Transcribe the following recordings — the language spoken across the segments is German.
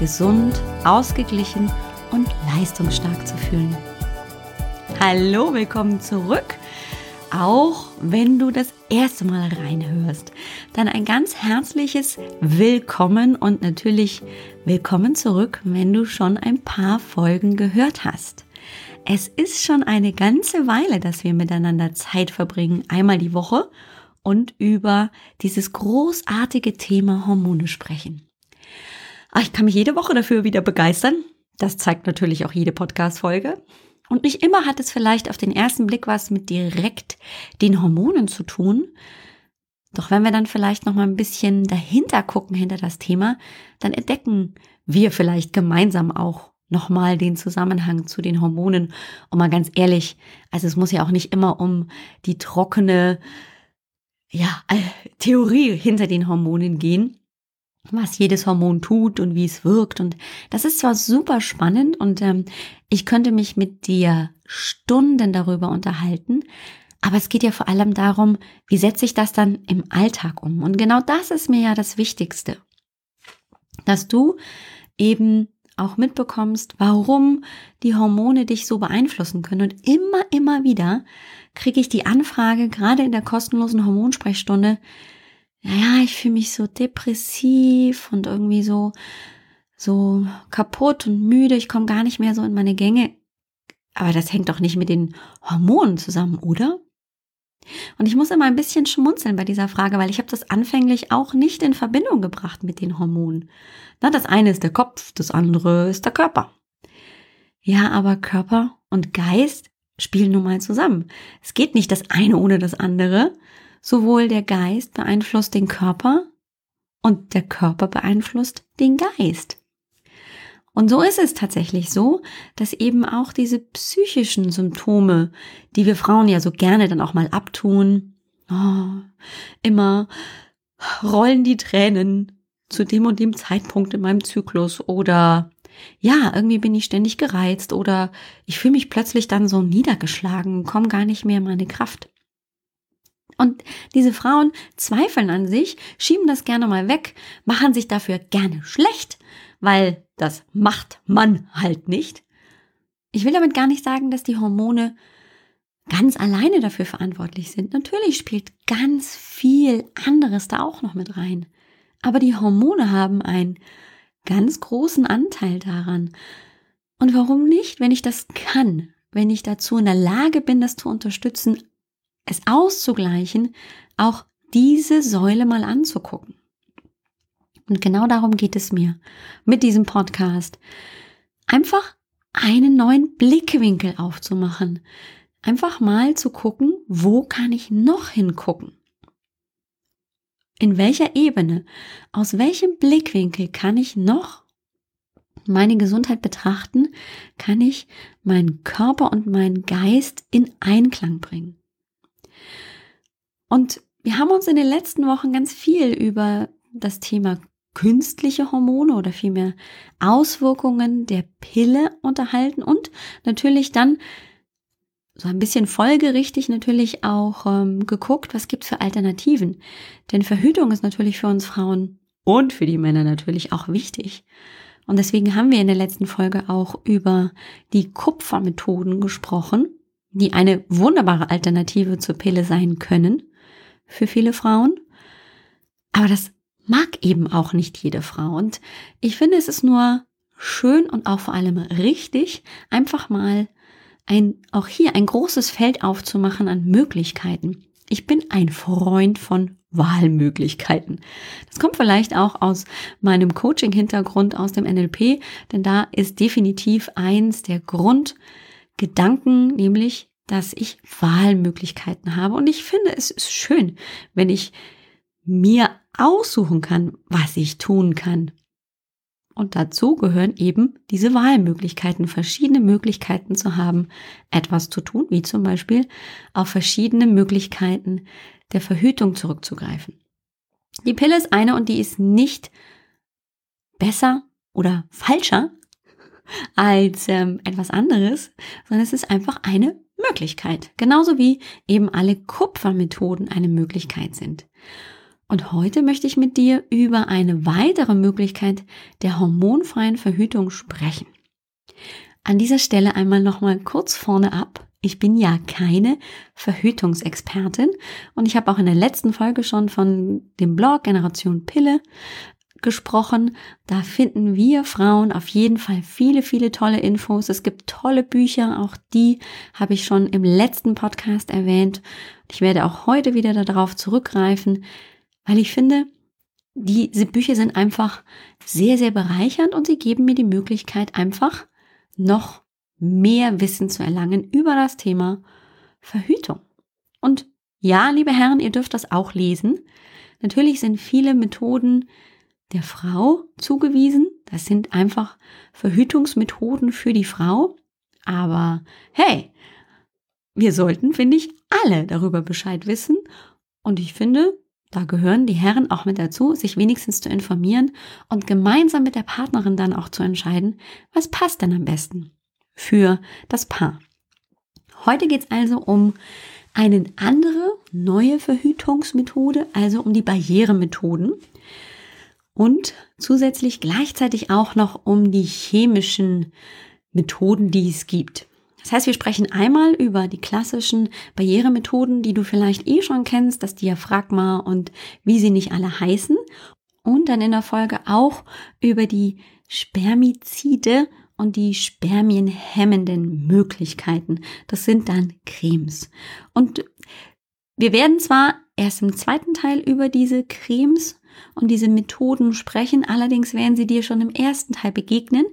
gesund, ausgeglichen und leistungsstark zu fühlen. Hallo, willkommen zurück. Auch wenn du das erste Mal reinhörst, dann ein ganz herzliches Willkommen und natürlich willkommen zurück, wenn du schon ein paar Folgen gehört hast. Es ist schon eine ganze Weile, dass wir miteinander Zeit verbringen, einmal die Woche und über dieses großartige Thema Hormone sprechen. Ach, ich kann mich jede Woche dafür wieder begeistern. Das zeigt natürlich auch jede Podcast-Folge. Und nicht immer hat es vielleicht auf den ersten Blick was mit direkt den Hormonen zu tun. Doch wenn wir dann vielleicht noch mal ein bisschen dahinter gucken hinter das Thema, dann entdecken wir vielleicht gemeinsam auch noch mal den Zusammenhang zu den Hormonen. Und mal ganz ehrlich, also es muss ja auch nicht immer um die trockene ja, äh, Theorie hinter den Hormonen gehen was jedes Hormon tut und wie es wirkt. Und das ist zwar super spannend und ähm, ich könnte mich mit dir Stunden darüber unterhalten, aber es geht ja vor allem darum, wie setze ich das dann im Alltag um. Und genau das ist mir ja das Wichtigste, dass du eben auch mitbekommst, warum die Hormone dich so beeinflussen können. Und immer, immer wieder kriege ich die Anfrage, gerade in der kostenlosen Hormonsprechstunde, ja, ich fühle mich so depressiv und irgendwie so, so kaputt und müde. Ich komme gar nicht mehr so in meine Gänge. Aber das hängt doch nicht mit den Hormonen zusammen, oder? Und ich muss immer ein bisschen schmunzeln bei dieser Frage, weil ich habe das anfänglich auch nicht in Verbindung gebracht mit den Hormonen. Na, das eine ist der Kopf, das andere ist der Körper. Ja, aber Körper und Geist spielen nun mal zusammen. Es geht nicht das eine ohne das andere, Sowohl der Geist beeinflusst den Körper und der Körper beeinflusst den Geist. Und so ist es tatsächlich so, dass eben auch diese psychischen Symptome, die wir Frauen ja so gerne dann auch mal abtun, oh, immer rollen die Tränen zu dem und dem Zeitpunkt in meinem Zyklus oder ja, irgendwie bin ich ständig gereizt oder ich fühle mich plötzlich dann so niedergeschlagen, komme gar nicht mehr in meine Kraft. Und diese Frauen zweifeln an sich, schieben das gerne mal weg, machen sich dafür gerne schlecht, weil das macht man halt nicht. Ich will damit gar nicht sagen, dass die Hormone ganz alleine dafür verantwortlich sind. Natürlich spielt ganz viel anderes da auch noch mit rein. Aber die Hormone haben einen ganz großen Anteil daran. Und warum nicht, wenn ich das kann, wenn ich dazu in der Lage bin, das zu unterstützen, es auszugleichen, auch diese Säule mal anzugucken. Und genau darum geht es mir mit diesem Podcast. Einfach einen neuen Blickwinkel aufzumachen. Einfach mal zu gucken, wo kann ich noch hingucken? In welcher Ebene, aus welchem Blickwinkel kann ich noch meine Gesundheit betrachten, kann ich meinen Körper und meinen Geist in Einklang bringen. Und wir haben uns in den letzten Wochen ganz viel über das Thema künstliche Hormone oder vielmehr Auswirkungen der Pille unterhalten und natürlich dann so ein bisschen folgerichtig natürlich auch ähm, geguckt, was gibt's für Alternativen. Denn Verhütung ist natürlich für uns Frauen und für die Männer natürlich auch wichtig. Und deswegen haben wir in der letzten Folge auch über die Kupfermethoden gesprochen, die eine wunderbare Alternative zur Pille sein können für viele Frauen. Aber das mag eben auch nicht jede Frau. Und ich finde, es ist nur schön und auch vor allem richtig, einfach mal ein, auch hier ein großes Feld aufzumachen an Möglichkeiten. Ich bin ein Freund von Wahlmöglichkeiten. Das kommt vielleicht auch aus meinem Coaching-Hintergrund aus dem NLP, denn da ist definitiv eins der Grundgedanken, nämlich dass ich Wahlmöglichkeiten habe. Und ich finde, es ist schön, wenn ich mir aussuchen kann, was ich tun kann. Und dazu gehören eben diese Wahlmöglichkeiten, verschiedene Möglichkeiten zu haben, etwas zu tun, wie zum Beispiel auf verschiedene Möglichkeiten der Verhütung zurückzugreifen. Die Pille ist eine und die ist nicht besser oder falscher als ähm, etwas anderes, sondern es ist einfach eine Möglichkeit. Genauso wie eben alle Kupfermethoden eine Möglichkeit sind. Und heute möchte ich mit dir über eine weitere Möglichkeit der hormonfreien Verhütung sprechen. An dieser Stelle einmal nochmal kurz vorne ab. Ich bin ja keine Verhütungsexpertin und ich habe auch in der letzten Folge schon von dem Blog Generation Pille gesprochen. Da finden wir Frauen auf jeden Fall viele, viele tolle Infos. Es gibt tolle Bücher, auch die habe ich schon im letzten Podcast erwähnt. Ich werde auch heute wieder darauf zurückgreifen, weil ich finde, diese Bücher sind einfach sehr, sehr bereichernd und sie geben mir die Möglichkeit, einfach noch mehr Wissen zu erlangen über das Thema Verhütung. Und ja, liebe Herren, ihr dürft das auch lesen. Natürlich sind viele Methoden der Frau zugewiesen. Das sind einfach Verhütungsmethoden für die Frau. Aber hey, wir sollten, finde ich, alle darüber Bescheid wissen. Und ich finde, da gehören die Herren auch mit dazu, sich wenigstens zu informieren und gemeinsam mit der Partnerin dann auch zu entscheiden, was passt denn am besten für das Paar. Heute geht es also um eine andere, neue Verhütungsmethode, also um die Barrieremethoden und zusätzlich gleichzeitig auch noch um die chemischen Methoden, die es gibt. Das heißt, wir sprechen einmal über die klassischen Barrieremethoden, die du vielleicht eh schon kennst, das Diaphragma und wie sie nicht alle heißen. Und dann in der Folge auch über die Spermizide und die spermienhemmenden Möglichkeiten. Das sind dann Cremes. Und wir werden zwar erst im zweiten Teil über diese Cremes und diese Methoden sprechen, allerdings werden sie dir schon im ersten Teil begegnen,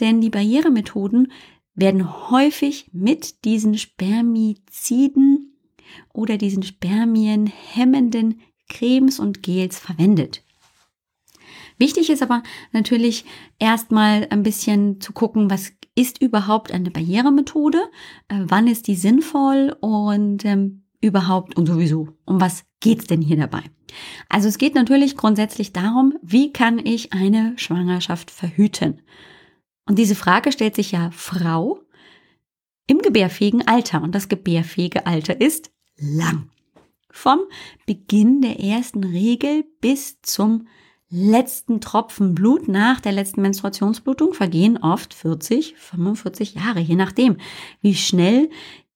denn die Barrieremethoden werden häufig mit diesen Spermiziden oder diesen spermienhemmenden Cremes und Gels verwendet. Wichtig ist aber natürlich erstmal ein bisschen zu gucken, was ist überhaupt eine Barrieremethode, äh, wann ist die sinnvoll? Und ähm, überhaupt und sowieso, um was geht's denn hier dabei? Also es geht natürlich grundsätzlich darum, wie kann ich eine Schwangerschaft verhüten? Und diese Frage stellt sich ja Frau im gebärfähigen Alter. Und das gebärfähige Alter ist lang. Vom Beginn der ersten Regel bis zum letzten Tropfen Blut nach der letzten Menstruationsblutung vergehen oft 40, 45 Jahre, je nachdem, wie schnell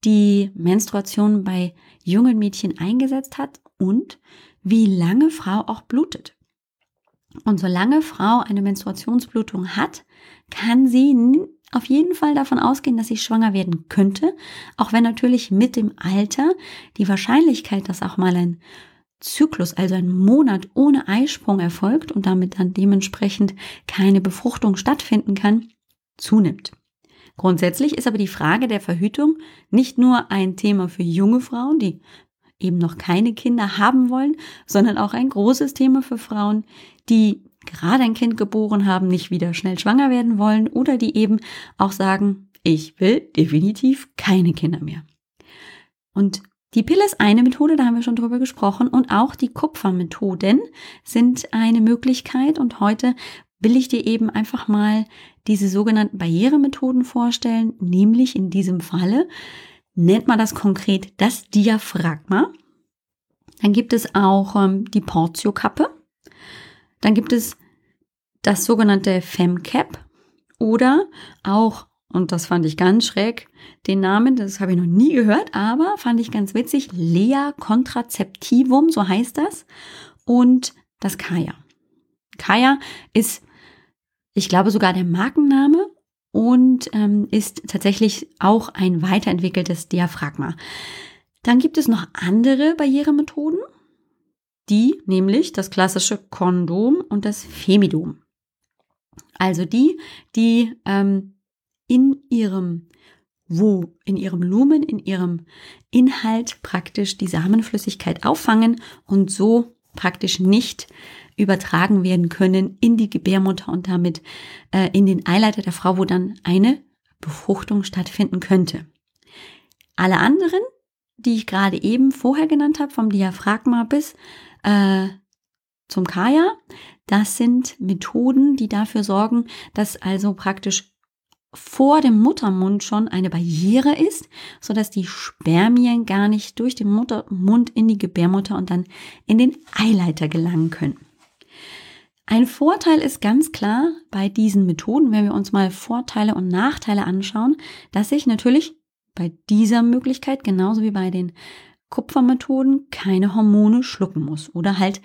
die Menstruation bei jungen Mädchen eingesetzt hat und wie lange Frau auch blutet. Und solange Frau eine Menstruationsblutung hat, kann sie auf jeden Fall davon ausgehen, dass sie schwanger werden könnte, auch wenn natürlich mit dem Alter die Wahrscheinlichkeit, dass auch mal ein Zyklus, also ein Monat ohne Eisprung erfolgt und damit dann dementsprechend keine Befruchtung stattfinden kann, zunimmt. Grundsätzlich ist aber die Frage der Verhütung nicht nur ein Thema für junge Frauen, die eben noch keine Kinder haben wollen, sondern auch ein großes Thema für Frauen, die gerade ein Kind geboren haben, nicht wieder schnell schwanger werden wollen oder die eben auch sagen, ich will definitiv keine Kinder mehr. Und die Pille ist eine Methode, da haben wir schon drüber gesprochen, und auch die Kupfermethoden sind eine Möglichkeit. Und heute will ich dir eben einfach mal diese sogenannten Barrieremethoden vorstellen, nämlich in diesem Falle nennt man das konkret das Diaphragma. Dann gibt es auch ähm, die Portio-Kappe. Dann gibt es das sogenannte FemCap oder auch, und das fand ich ganz schräg, den Namen, das habe ich noch nie gehört, aber fand ich ganz witzig, Lea Contraceptivum, so heißt das, und das Kaya. Kaya ist, ich glaube, sogar der Markenname und ähm, ist tatsächlich auch ein weiterentwickeltes Diaphragma. Dann gibt es noch andere Barrieremethoden, die nämlich das klassische Kondom und das Femidom. Also die, die ähm, in ihrem wo in ihrem Lumen, in ihrem Inhalt praktisch die Samenflüssigkeit auffangen und so praktisch nicht übertragen werden können in die Gebärmutter und damit äh, in den Eileiter der Frau, wo dann eine Befruchtung stattfinden könnte. Alle anderen, die ich gerade eben vorher genannt habe, vom Diaphragma bis äh, zum Kaya, das sind Methoden, die dafür sorgen, dass also praktisch vor dem Muttermund schon eine Barriere ist, so dass die Spermien gar nicht durch den Muttermund in die Gebärmutter und dann in den Eileiter gelangen können. Ein Vorteil ist ganz klar bei diesen Methoden, wenn wir uns mal Vorteile und Nachteile anschauen, dass ich natürlich bei dieser Möglichkeit genauso wie bei den Kupfermethoden keine Hormone schlucken muss oder halt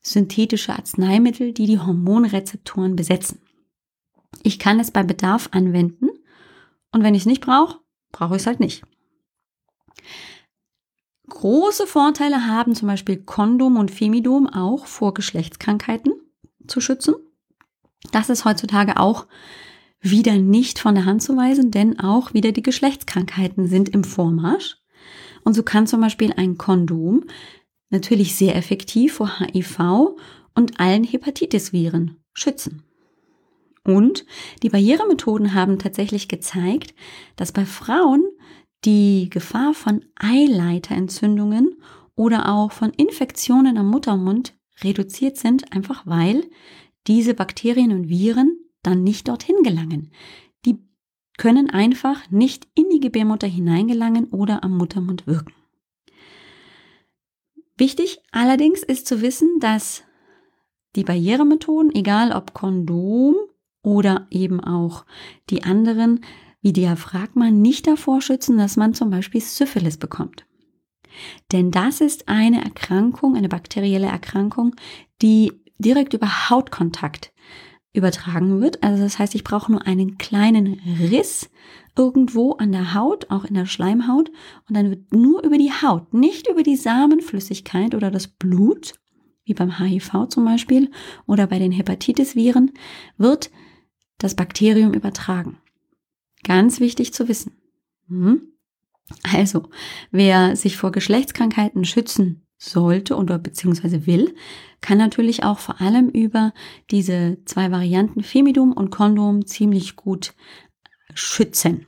synthetische Arzneimittel, die die Hormonrezeptoren besetzen. Ich kann es bei Bedarf anwenden und wenn ich es nicht brauche, brauche ich es halt nicht. Große Vorteile haben zum Beispiel Kondom und Femidom auch vor Geschlechtskrankheiten zu schützen. Das ist heutzutage auch wieder nicht von der Hand zu weisen, denn auch wieder die Geschlechtskrankheiten sind im Vormarsch. Und so kann zum Beispiel ein Kondom natürlich sehr effektiv vor HIV und allen Hepatitis-Viren schützen. Und die Barrieremethoden haben tatsächlich gezeigt, dass bei Frauen die Gefahr von Eileiterentzündungen oder auch von Infektionen am Muttermund reduziert sind, einfach weil diese Bakterien und Viren dann nicht dorthin gelangen. Die können einfach nicht in die Gebärmutter hineingelangen oder am Muttermund wirken. Wichtig allerdings ist zu wissen, dass die Barrieremethoden, egal ob Kondom oder eben auch die anderen wie Diaphragma, nicht davor schützen, dass man zum Beispiel Syphilis bekommt. Denn das ist eine Erkrankung, eine bakterielle Erkrankung, die direkt über Hautkontakt übertragen wird. Also das heißt, ich brauche nur einen kleinen Riss irgendwo an der Haut, auch in der Schleimhaut, und dann wird nur über die Haut, nicht über die Samenflüssigkeit oder das Blut, wie beim HIV zum Beispiel oder bei den Hepatitis-Viren, wird das Bakterium übertragen. Ganz wichtig zu wissen. Hm? Also, wer sich vor Geschlechtskrankheiten schützen sollte oder beziehungsweise will, kann natürlich auch vor allem über diese zwei Varianten Femidum und Kondom ziemlich gut schützen.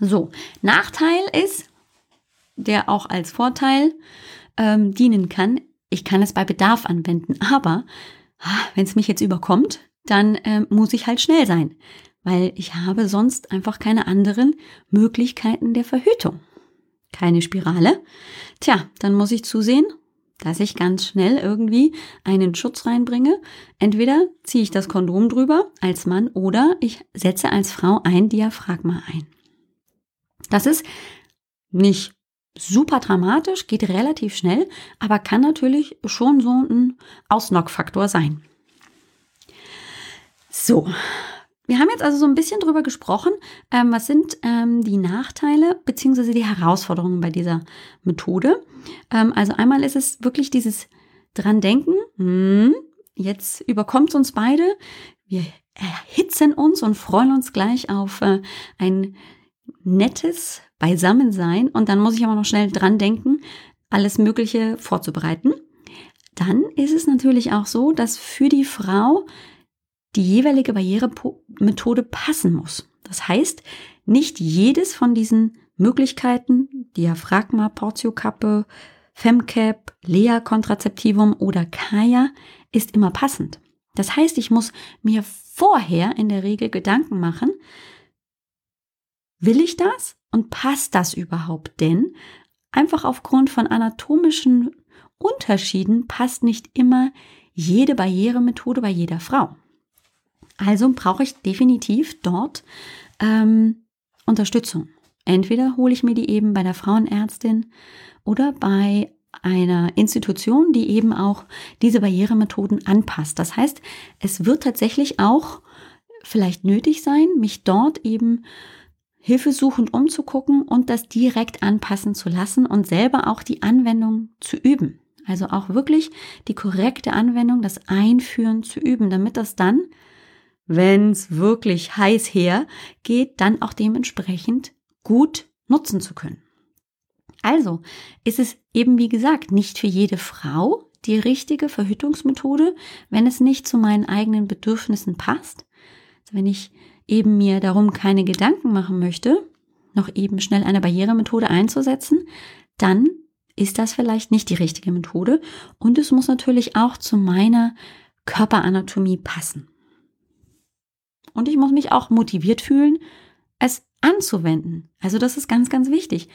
So, Nachteil ist, der auch als Vorteil ähm, dienen kann, ich kann es bei Bedarf anwenden, aber ah, wenn es mich jetzt überkommt, dann ähm, muss ich halt schnell sein, weil ich habe sonst einfach keine anderen Möglichkeiten der Verhütung. Keine Spirale. Tja, dann muss ich zusehen, dass ich ganz schnell irgendwie einen Schutz reinbringe. Entweder ziehe ich das Kondom drüber als Mann oder ich setze als Frau ein Diaphragma ein. Das ist nicht super dramatisch, geht relativ schnell, aber kann natürlich schon so ein Ausnockfaktor sein. So, wir haben jetzt also so ein bisschen drüber gesprochen, ähm, was sind ähm, die Nachteile bzw. die Herausforderungen bei dieser Methode. Ähm, also einmal ist es wirklich dieses dran denken, hm, jetzt überkommt uns beide, wir erhitzen uns und freuen uns gleich auf äh, ein nettes Beisammensein und dann muss ich aber noch schnell dran denken, alles Mögliche vorzubereiten. Dann ist es natürlich auch so, dass für die Frau die jeweilige Barrieremethode passen muss. Das heißt, nicht jedes von diesen Möglichkeiten, Diaphragma, Portiokappe, Femcap, Lea Kontrazeptivum oder Kaya, ist immer passend. Das heißt, ich muss mir vorher in der Regel Gedanken machen, will ich das und passt das überhaupt? Denn einfach aufgrund von anatomischen Unterschieden passt nicht immer jede Barrieremethode bei jeder Frau. Also brauche ich definitiv dort ähm, Unterstützung. Entweder hole ich mir die eben bei der Frauenärztin oder bei einer Institution, die eben auch diese Barrieremethoden anpasst. Das heißt, es wird tatsächlich auch vielleicht nötig sein, mich dort eben hilfesuchend umzugucken und das direkt anpassen zu lassen und selber auch die Anwendung zu üben. Also auch wirklich die korrekte Anwendung, das Einführen zu üben, damit das dann wenn es wirklich heiß her geht, dann auch dementsprechend gut nutzen zu können. Also ist es eben, wie gesagt, nicht für jede Frau die richtige Verhütungsmethode, wenn es nicht zu meinen eigenen Bedürfnissen passt. Also wenn ich eben mir darum keine Gedanken machen möchte, noch eben schnell eine Barrieremethode einzusetzen, dann ist das vielleicht nicht die richtige Methode und es muss natürlich auch zu meiner Körperanatomie passen. Und ich muss mich auch motiviert fühlen, es anzuwenden. Also das ist ganz, ganz wichtig.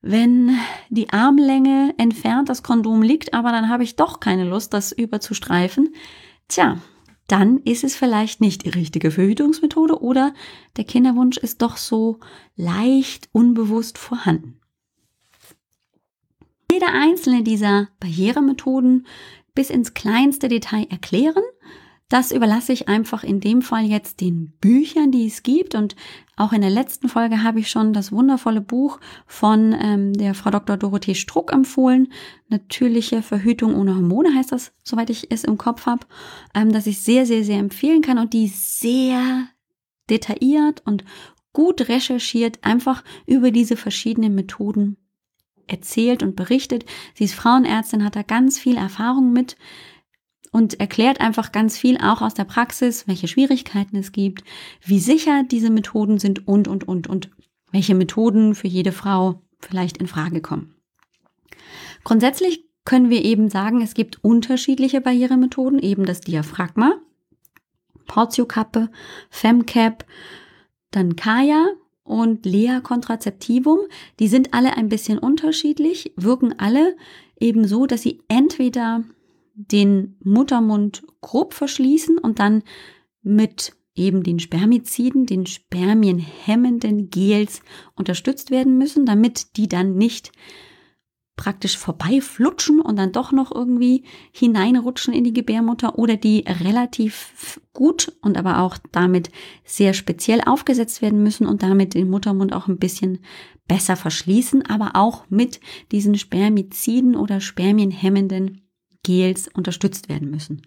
Wenn die Armlänge entfernt das Kondom liegt, aber dann habe ich doch keine Lust, das überzustreifen, tja, dann ist es vielleicht nicht die richtige Verhütungsmethode oder der Kinderwunsch ist doch so leicht unbewusst vorhanden. Jede einzelne dieser Barrieremethoden bis ins kleinste Detail erklären das überlasse ich einfach in dem Fall jetzt den Büchern, die es gibt. Und auch in der letzten Folge habe ich schon das wundervolle Buch von ähm, der Frau Dr. Dorothee Struck empfohlen. Natürliche Verhütung ohne Hormone heißt das, soweit ich es im Kopf habe, ähm, dass ich sehr, sehr, sehr empfehlen kann und die sehr detailliert und gut recherchiert einfach über diese verschiedenen Methoden erzählt und berichtet. Sie ist Frauenärztin, hat da ganz viel Erfahrung mit und erklärt einfach ganz viel auch aus der Praxis, welche Schwierigkeiten es gibt, wie sicher diese Methoden sind und, und, und, und welche Methoden für jede Frau vielleicht in Frage kommen. Grundsätzlich können wir eben sagen, es gibt unterschiedliche Barrieremethoden, eben das Diaphragma, Portiokappe, Femcap, dann Kaya und Lea Contraceptivum. Die sind alle ein bisschen unterschiedlich, wirken alle eben so, dass sie entweder den Muttermund grob verschließen und dann mit eben den Spermiziden, den spermienhemmenden Gels unterstützt werden müssen, damit die dann nicht praktisch vorbeiflutschen und dann doch noch irgendwie hineinrutschen in die Gebärmutter oder die relativ gut und aber auch damit sehr speziell aufgesetzt werden müssen und damit den Muttermund auch ein bisschen besser verschließen, aber auch mit diesen Spermiziden oder spermienhemmenden Gels unterstützt werden müssen.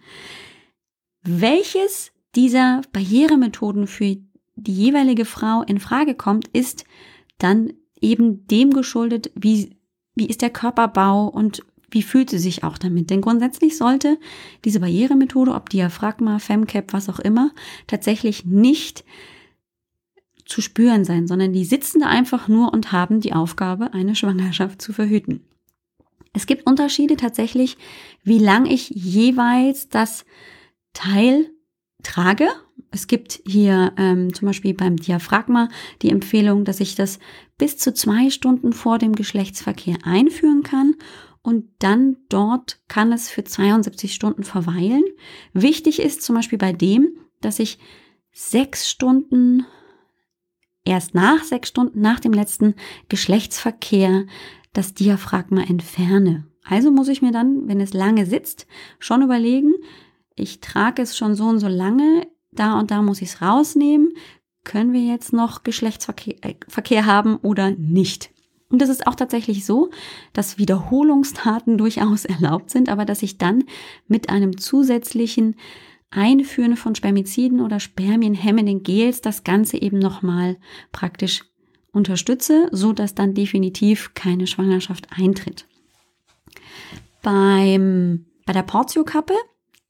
Welches dieser Barrieremethoden für die jeweilige Frau in Frage kommt, ist dann eben dem geschuldet, wie, wie ist der Körperbau und wie fühlt sie sich auch damit? Denn grundsätzlich sollte diese Barrieremethode, ob Diaphragma, Femcap, was auch immer, tatsächlich nicht zu spüren sein, sondern die sitzen da einfach nur und haben die Aufgabe, eine Schwangerschaft zu verhüten. Es gibt Unterschiede tatsächlich, wie lang ich jeweils das Teil trage. Es gibt hier ähm, zum Beispiel beim Diaphragma die Empfehlung, dass ich das bis zu zwei Stunden vor dem Geschlechtsverkehr einführen kann und dann dort kann es für 72 Stunden verweilen. Wichtig ist zum Beispiel bei dem, dass ich sechs Stunden erst nach sechs Stunden nach dem letzten Geschlechtsverkehr das Diaphragma entferne. Also muss ich mir dann, wenn es lange sitzt, schon überlegen, ich trage es schon so und so lange, da und da muss ich es rausnehmen. Können wir jetzt noch Geschlechtsverkehr äh, Verkehr haben oder nicht? Und das ist auch tatsächlich so, dass Wiederholungstaten durchaus erlaubt sind, aber dass ich dann mit einem zusätzlichen Einführen von Spermiziden oder Spermienhemmenden Gels das Ganze eben nochmal praktisch unterstütze, so dass dann definitiv keine Schwangerschaft eintritt. Beim, bei der Portiokappe,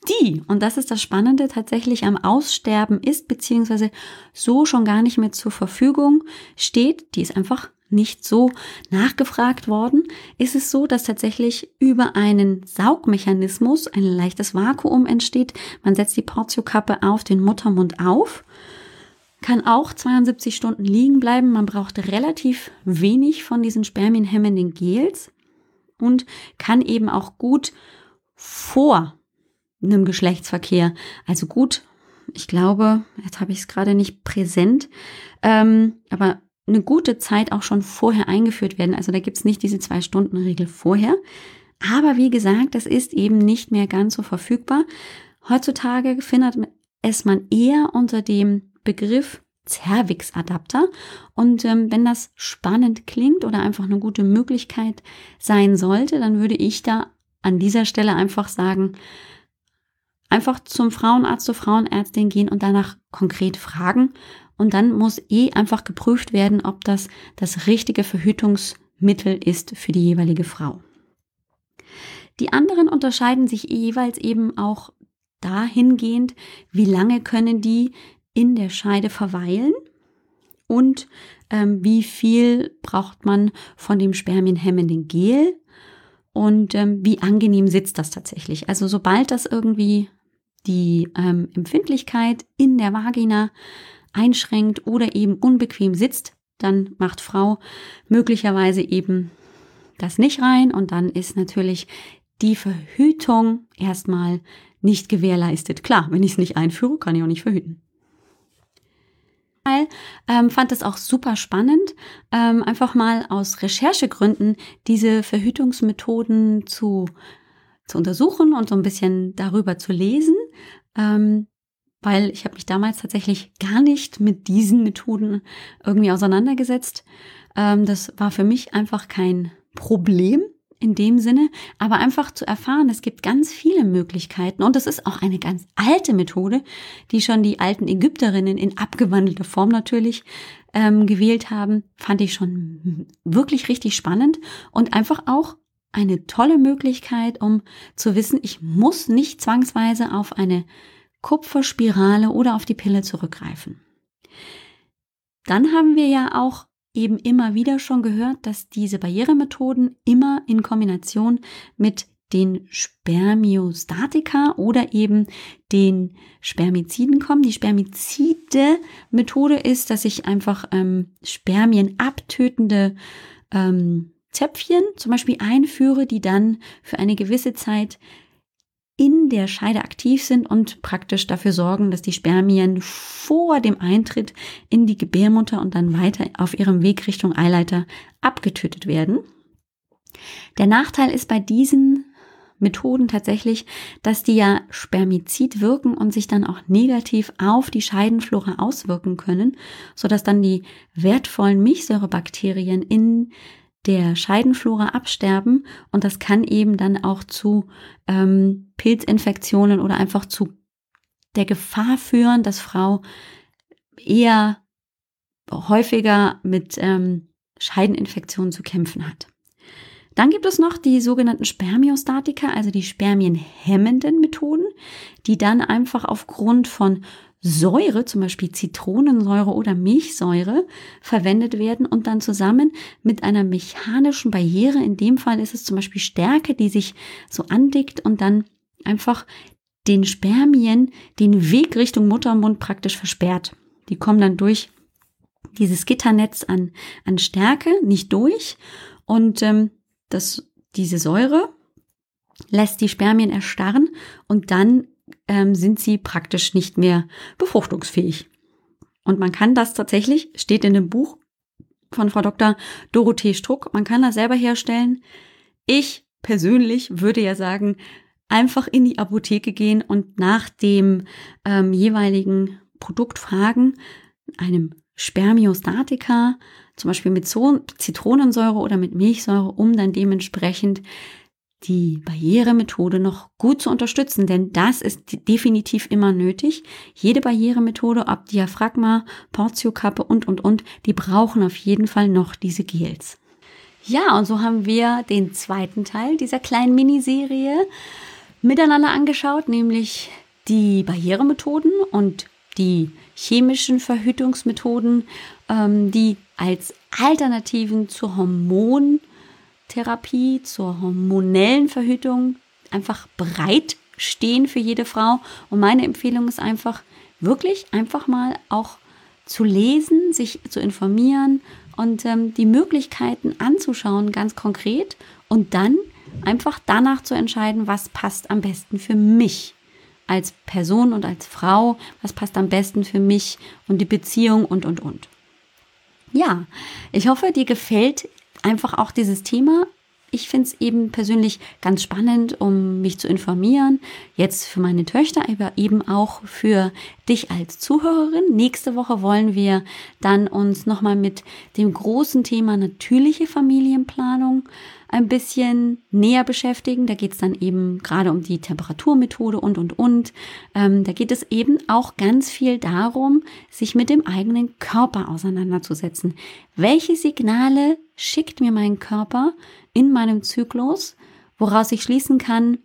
die, und das ist das Spannende, tatsächlich am Aussterben ist, beziehungsweise so schon gar nicht mehr zur Verfügung steht, die ist einfach nicht so nachgefragt worden, ist es so, dass tatsächlich über einen Saugmechanismus ein leichtes Vakuum entsteht. Man setzt die Portiokappe auf den Muttermund auf kann auch 72 Stunden liegen bleiben. Man braucht relativ wenig von diesen spermienhemmenden Gels und kann eben auch gut vor einem Geschlechtsverkehr, also gut, ich glaube, jetzt habe ich es gerade nicht präsent, ähm, aber eine gute Zeit auch schon vorher eingeführt werden. Also da gibt es nicht diese Zwei-Stunden-Regel vorher. Aber wie gesagt, das ist eben nicht mehr ganz so verfügbar. Heutzutage findet es man eher unter dem Begriff Cervix-Adapter. Und ähm, wenn das spannend klingt oder einfach eine gute Möglichkeit sein sollte, dann würde ich da an dieser Stelle einfach sagen, einfach zum Frauenarzt, zur Frauenärztin gehen und danach konkret fragen. Und dann muss eh einfach geprüft werden, ob das das richtige Verhütungsmittel ist für die jeweilige Frau. Die anderen unterscheiden sich jeweils eben auch dahingehend, wie lange können die in der Scheide verweilen und ähm, wie viel braucht man von dem spermienhemmenden Gel und ähm, wie angenehm sitzt das tatsächlich. Also sobald das irgendwie die ähm, Empfindlichkeit in der Vagina einschränkt oder eben unbequem sitzt, dann macht Frau möglicherweise eben das nicht rein und dann ist natürlich die Verhütung erstmal nicht gewährleistet. Klar, wenn ich es nicht einführe, kann ich auch nicht verhüten. Ähm, fand es auch super spannend, ähm, einfach mal aus Recherchegründen diese Verhütungsmethoden zu, zu untersuchen und so ein bisschen darüber zu lesen, ähm, weil ich habe mich damals tatsächlich gar nicht mit diesen Methoden irgendwie auseinandergesetzt. Ähm, das war für mich einfach kein Problem in dem Sinne, aber einfach zu erfahren, es gibt ganz viele Möglichkeiten und es ist auch eine ganz alte Methode, die schon die alten Ägypterinnen in abgewandelter Form natürlich ähm, gewählt haben, fand ich schon wirklich richtig spannend und einfach auch eine tolle Möglichkeit, um zu wissen, ich muss nicht zwangsweise auf eine Kupferspirale oder auf die Pille zurückgreifen. Dann haben wir ja auch eben immer wieder schon gehört, dass diese Barrieremethoden immer in Kombination mit den Spermiostatika oder eben den Spermiziden kommen. Die Spermizide-Methode ist, dass ich einfach ähm, Spermien abtötende ähm, Zäpfchen zum Beispiel einführe, die dann für eine gewisse Zeit in der Scheide aktiv sind und praktisch dafür sorgen, dass die Spermien vor dem Eintritt in die Gebärmutter und dann weiter auf ihrem Weg Richtung Eileiter abgetötet werden. Der Nachteil ist bei diesen Methoden tatsächlich, dass die ja spermizid wirken und sich dann auch negativ auf die Scheidenflora auswirken können, sodass dann die wertvollen Milchsäurebakterien in der Scheidenflora absterben und das kann eben dann auch zu ähm, Pilzinfektionen oder einfach zu der Gefahr führen, dass Frau eher häufiger mit ähm, Scheideninfektionen zu kämpfen hat. Dann gibt es noch die sogenannten Spermiostatika, also die spermienhemmenden Methoden, die dann einfach aufgrund von Säure, zum Beispiel Zitronensäure oder Milchsäure, verwendet werden und dann zusammen mit einer mechanischen Barriere, in dem Fall ist es zum Beispiel Stärke, die sich so andickt und dann einfach den Spermien den Weg Richtung Muttermund praktisch versperrt. Die kommen dann durch dieses Gitternetz an, an Stärke nicht durch und ähm, das, diese Säure lässt die Spermien erstarren und dann ähm, sind sie praktisch nicht mehr befruchtungsfähig. Und man kann das tatsächlich, steht in dem Buch von Frau Dr. Dorothee Struck, man kann das selber herstellen. Ich persönlich würde ja sagen, einfach in die Apotheke gehen und nach dem ähm, jeweiligen Produkt fragen, einem Spermiostatika, zum Beispiel mit Zitronensäure oder mit Milchsäure, um dann dementsprechend die Barrieremethode noch gut zu unterstützen, denn das ist definitiv immer nötig. Jede Barrieremethode, ob Diaphragma, Portiokappe und, und, und, die brauchen auf jeden Fall noch diese Gels. Ja, und so haben wir den zweiten Teil dieser kleinen Miniserie miteinander angeschaut, nämlich die Barrieremethoden und die chemischen Verhütungsmethoden, ähm, die als Alternativen zur Hormon Therapie, zur hormonellen Verhütung einfach bereit stehen für jede Frau. Und meine Empfehlung ist einfach, wirklich einfach mal auch zu lesen, sich zu informieren und ähm, die Möglichkeiten anzuschauen, ganz konkret und dann einfach danach zu entscheiden, was passt am besten für mich als Person und als Frau, was passt am besten für mich und die Beziehung und, und, und. Ja, ich hoffe, dir gefällt einfach auch dieses Thema. Ich finde es eben persönlich ganz spannend, um mich zu informieren. Jetzt für meine Töchter, aber eben auch für dich als Zuhörerin. Nächste Woche wollen wir dann uns nochmal mit dem großen Thema natürliche Familienplanung ein bisschen näher beschäftigen. Da geht es dann eben gerade um die Temperaturmethode und, und, und. Ähm, da geht es eben auch ganz viel darum, sich mit dem eigenen Körper auseinanderzusetzen. Welche Signale schickt mir mein Körper in meinem Zyklus? woraus ich schließen kann,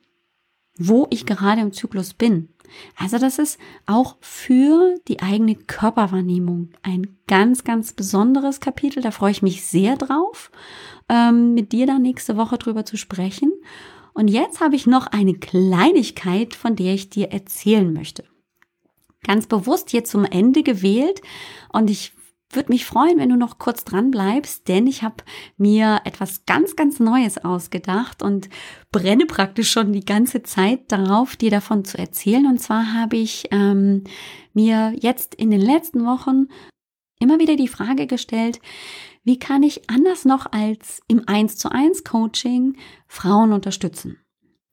wo ich gerade im Zyklus bin. Also das ist auch für die eigene Körperwahrnehmung ein ganz, ganz besonderes Kapitel. Da freue ich mich sehr drauf, ähm, mit dir da nächste Woche drüber zu sprechen. Und jetzt habe ich noch eine Kleinigkeit, von der ich dir erzählen möchte. Ganz bewusst hier zum Ende gewählt und ich würde mich freuen, wenn du noch kurz dran bleibst, denn ich habe mir etwas ganz, ganz Neues ausgedacht und brenne praktisch schon die ganze Zeit darauf, dir davon zu erzählen. Und zwar habe ich ähm, mir jetzt in den letzten Wochen immer wieder die Frage gestellt, wie kann ich anders noch als im 1 zu 1 Coaching Frauen unterstützen?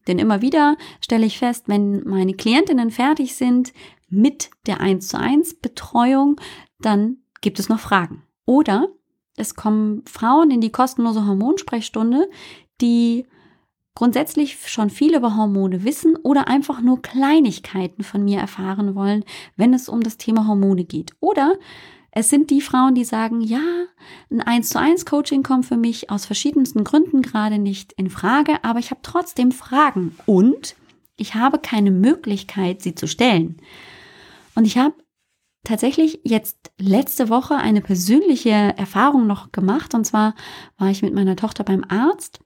Denn immer wieder stelle ich fest, wenn meine Klientinnen fertig sind mit der 1 zu 1 Betreuung, dann gibt es noch Fragen. Oder es kommen Frauen in die kostenlose Hormonsprechstunde, die grundsätzlich schon viel über Hormone wissen oder einfach nur Kleinigkeiten von mir erfahren wollen, wenn es um das Thema Hormone geht. Oder es sind die Frauen, die sagen, ja, ein 1 zu 1 Coaching kommt für mich aus verschiedensten Gründen gerade nicht in Frage, aber ich habe trotzdem Fragen und ich habe keine Möglichkeit, sie zu stellen. Und ich habe tatsächlich jetzt letzte Woche eine persönliche Erfahrung noch gemacht. Und zwar war ich mit meiner Tochter beim Arzt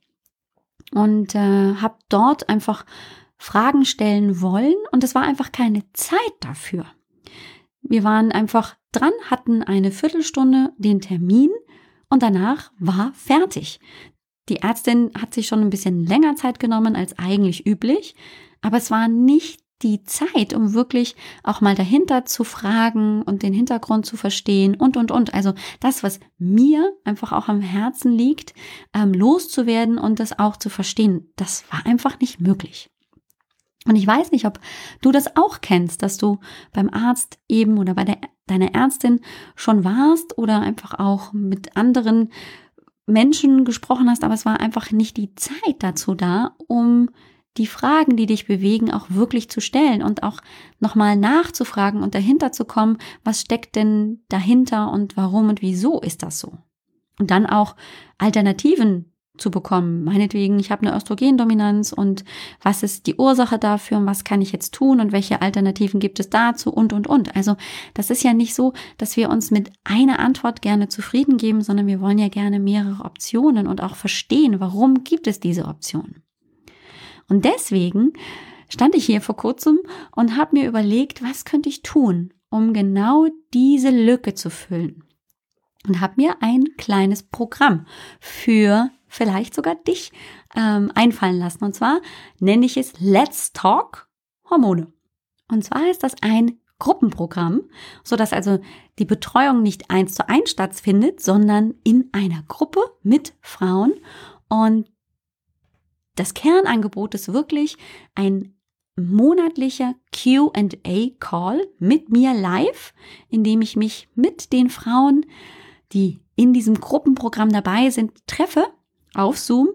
und äh, habe dort einfach Fragen stellen wollen. Und es war einfach keine Zeit dafür. Wir waren einfach dran, hatten eine Viertelstunde den Termin und danach war fertig. Die Ärztin hat sich schon ein bisschen länger Zeit genommen als eigentlich üblich, aber es war nicht die Zeit, um wirklich auch mal dahinter zu fragen und den Hintergrund zu verstehen und, und, und. Also das, was mir einfach auch am Herzen liegt, ähm, loszuwerden und das auch zu verstehen, das war einfach nicht möglich. Und ich weiß nicht, ob du das auch kennst, dass du beim Arzt eben oder bei der, deiner Ärztin schon warst oder einfach auch mit anderen Menschen gesprochen hast, aber es war einfach nicht die Zeit dazu da, um die Fragen, die dich bewegen, auch wirklich zu stellen und auch nochmal nachzufragen und dahinter zu kommen, was steckt denn dahinter und warum und wieso ist das so? Und dann auch Alternativen zu bekommen. Meinetwegen, ich habe eine Östrogendominanz und was ist die Ursache dafür und was kann ich jetzt tun und welche Alternativen gibt es dazu und, und, und. Also das ist ja nicht so, dass wir uns mit einer Antwort gerne zufrieden geben, sondern wir wollen ja gerne mehrere Optionen und auch verstehen, warum gibt es diese Optionen. Und deswegen stand ich hier vor kurzem und habe mir überlegt, was könnte ich tun, um genau diese Lücke zu füllen. Und habe mir ein kleines Programm für vielleicht sogar dich ähm, einfallen lassen. Und zwar nenne ich es Let's Talk Hormone. Und zwar ist das ein Gruppenprogramm, so dass also die Betreuung nicht eins zu eins stattfindet, sondern in einer Gruppe mit Frauen. Und das Kernangebot ist wirklich ein monatlicher QA-Call mit mir live, in dem ich mich mit den Frauen, die in diesem Gruppenprogramm dabei sind, treffe auf Zoom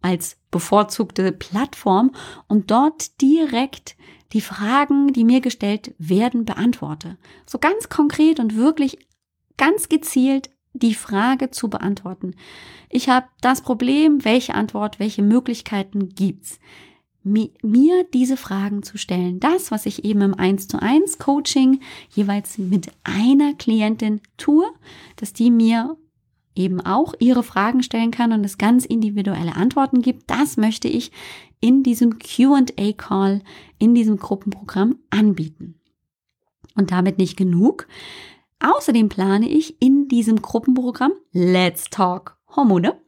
als bevorzugte Plattform und dort direkt die Fragen, die mir gestellt werden, beantworte. So ganz konkret und wirklich ganz gezielt die Frage zu beantworten. Ich habe das Problem, welche Antwort, welche Möglichkeiten gibt's? Mir diese Fragen zu stellen. Das, was ich eben im 1 zu 1 Coaching jeweils mit einer Klientin tue, dass die mir eben auch ihre Fragen stellen kann und es ganz individuelle Antworten gibt. Das möchte ich in diesem QA-Call, in diesem Gruppenprogramm anbieten. Und damit nicht genug. Außerdem plane ich in diesem Gruppenprogramm Let's Talk Hormone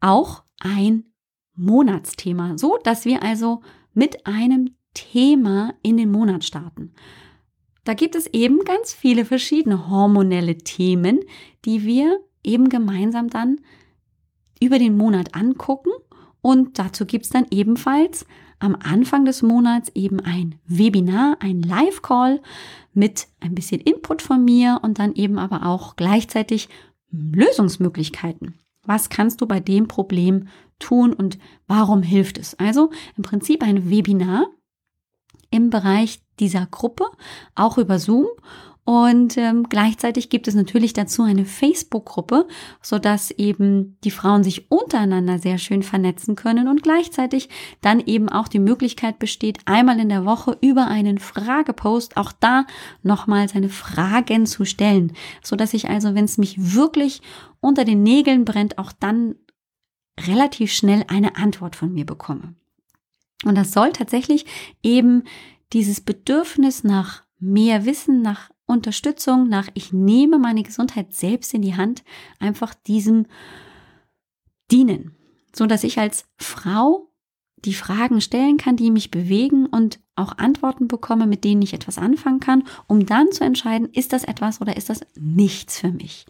auch ein Monatsthema, so dass wir also mit einem Thema in den Monat starten. Da gibt es eben ganz viele verschiedene hormonelle Themen, die wir eben gemeinsam dann über den Monat angucken. Und dazu gibt es dann ebenfalls am Anfang des Monats eben ein Webinar, ein Live-Call mit ein bisschen Input von mir und dann eben aber auch gleichzeitig Lösungsmöglichkeiten. Was kannst du bei dem Problem tun und warum hilft es? Also im Prinzip ein Webinar im Bereich dieser Gruppe, auch über Zoom Und ähm, gleichzeitig gibt es natürlich dazu eine Facebook-Gruppe, so dass eben die Frauen sich untereinander sehr schön vernetzen können und gleichzeitig dann eben auch die Möglichkeit besteht, einmal in der Woche über einen Fragepost auch da nochmal seine Fragen zu stellen, so dass ich also, wenn es mich wirklich unter den Nägeln brennt, auch dann relativ schnell eine Antwort von mir bekomme. Und das soll tatsächlich eben dieses Bedürfnis nach mehr Wissen, nach Unterstützung, nach ich nehme meine Gesundheit selbst in die Hand, einfach diesem dienen, so dass ich als Frau die Fragen stellen kann, die mich bewegen und auch Antworten bekomme, mit denen ich etwas anfangen kann, um dann zu entscheiden, ist das etwas oder ist das nichts für mich,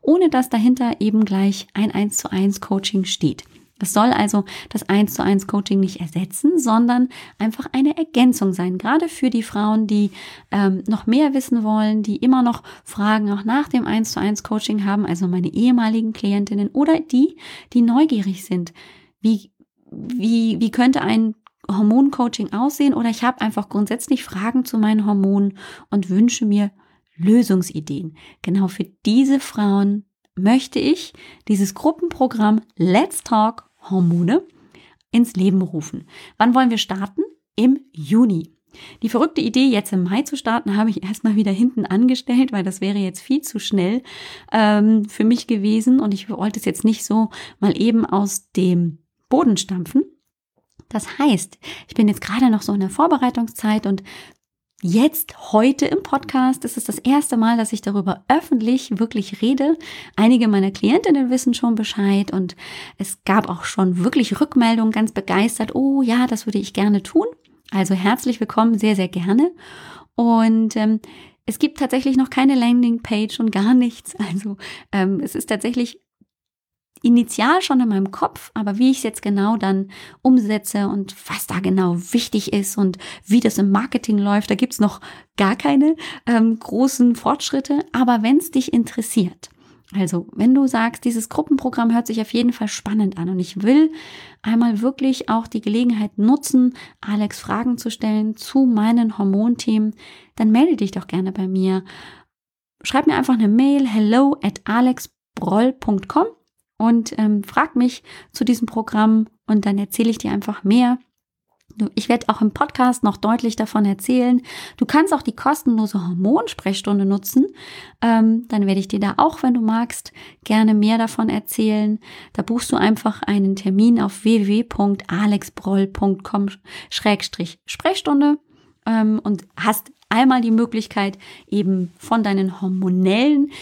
ohne dass dahinter eben gleich ein 1 zu 1 Coaching steht. Das soll also das 1 zu 1 Coaching nicht ersetzen, sondern einfach eine Ergänzung sein. Gerade für die Frauen, die ähm, noch mehr wissen wollen, die immer noch Fragen auch nach dem 1 zu 1 Coaching haben, also meine ehemaligen Klientinnen oder die, die neugierig sind. Wie, wie, wie könnte ein Hormoncoaching aussehen? Oder ich habe einfach grundsätzlich Fragen zu meinen Hormonen und wünsche mir Lösungsideen. Genau für diese Frauen möchte ich dieses Gruppenprogramm Let's Talk Hormone ins Leben rufen. Wann wollen wir starten? Im Juni. Die verrückte Idee, jetzt im Mai zu starten, habe ich erstmal wieder hinten angestellt, weil das wäre jetzt viel zu schnell ähm, für mich gewesen und ich wollte es jetzt nicht so mal eben aus dem Boden stampfen. Das heißt, ich bin jetzt gerade noch so in der Vorbereitungszeit und Jetzt, heute im Podcast, ist es das erste Mal, dass ich darüber öffentlich wirklich rede. Einige meiner Klientinnen wissen schon Bescheid und es gab auch schon wirklich Rückmeldungen, ganz begeistert. Oh ja, das würde ich gerne tun. Also herzlich willkommen, sehr, sehr gerne. Und ähm, es gibt tatsächlich noch keine Landingpage und gar nichts. Also ähm, es ist tatsächlich initial schon in meinem Kopf, aber wie ich es jetzt genau dann umsetze und was da genau wichtig ist und wie das im Marketing läuft, da gibt's noch gar keine ähm, großen Fortschritte. Aber wenn es dich interessiert, also wenn du sagst, dieses Gruppenprogramm hört sich auf jeden Fall spannend an und ich will einmal wirklich auch die Gelegenheit nutzen, Alex Fragen zu stellen zu meinen Hormonthemen, dann melde dich doch gerne bei mir. Schreib mir einfach eine Mail hello at alexbroll.com und ähm, frag mich zu diesem Programm und dann erzähle ich dir einfach mehr. Ich werde auch im Podcast noch deutlich davon erzählen. Du kannst auch die kostenlose Hormonsprechstunde nutzen. Ähm, dann werde ich dir da auch, wenn du magst, gerne mehr davon erzählen. Da buchst du einfach einen Termin auf www.alexbroll.com-sprechstunde ähm, und hast einmal die Möglichkeit, eben von deinen hormonellen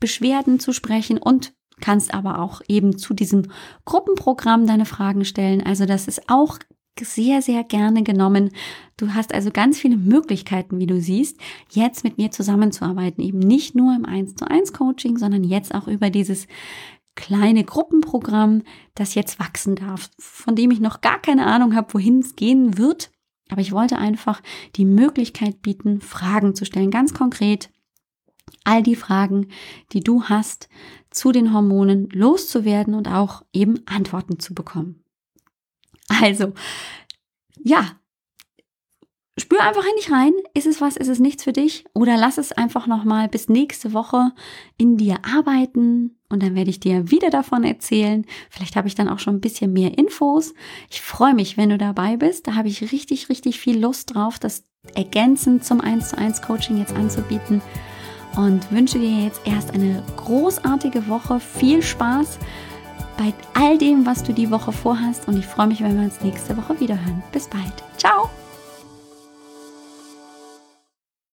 Beschwerden zu sprechen und kannst aber auch eben zu diesem Gruppenprogramm deine Fragen stellen. Also das ist auch sehr, sehr gerne genommen. Du hast also ganz viele Möglichkeiten, wie du siehst, jetzt mit mir zusammenzuarbeiten. Eben nicht nur im 1 zu 1 Coaching, sondern jetzt auch über dieses kleine Gruppenprogramm, das jetzt wachsen darf, von dem ich noch gar keine Ahnung habe, wohin es gehen wird. Aber ich wollte einfach die Möglichkeit bieten, Fragen zu stellen, ganz konkret. All die Fragen, die du hast, zu den Hormonen loszuwerden und auch eben Antworten zu bekommen. Also, ja, spür einfach in dich rein. Ist es was, ist es nichts für dich? Oder lass es einfach nochmal bis nächste Woche in dir arbeiten und dann werde ich dir wieder davon erzählen. Vielleicht habe ich dann auch schon ein bisschen mehr Infos. Ich freue mich, wenn du dabei bist. Da habe ich richtig, richtig viel Lust drauf, das ergänzend zum 1 zu 1 Coaching jetzt anzubieten und wünsche dir jetzt erst eine großartige Woche. Viel Spaß bei all dem, was du die Woche vorhast und ich freue mich, wenn wir uns nächste Woche wieder hören. Bis bald. Ciao!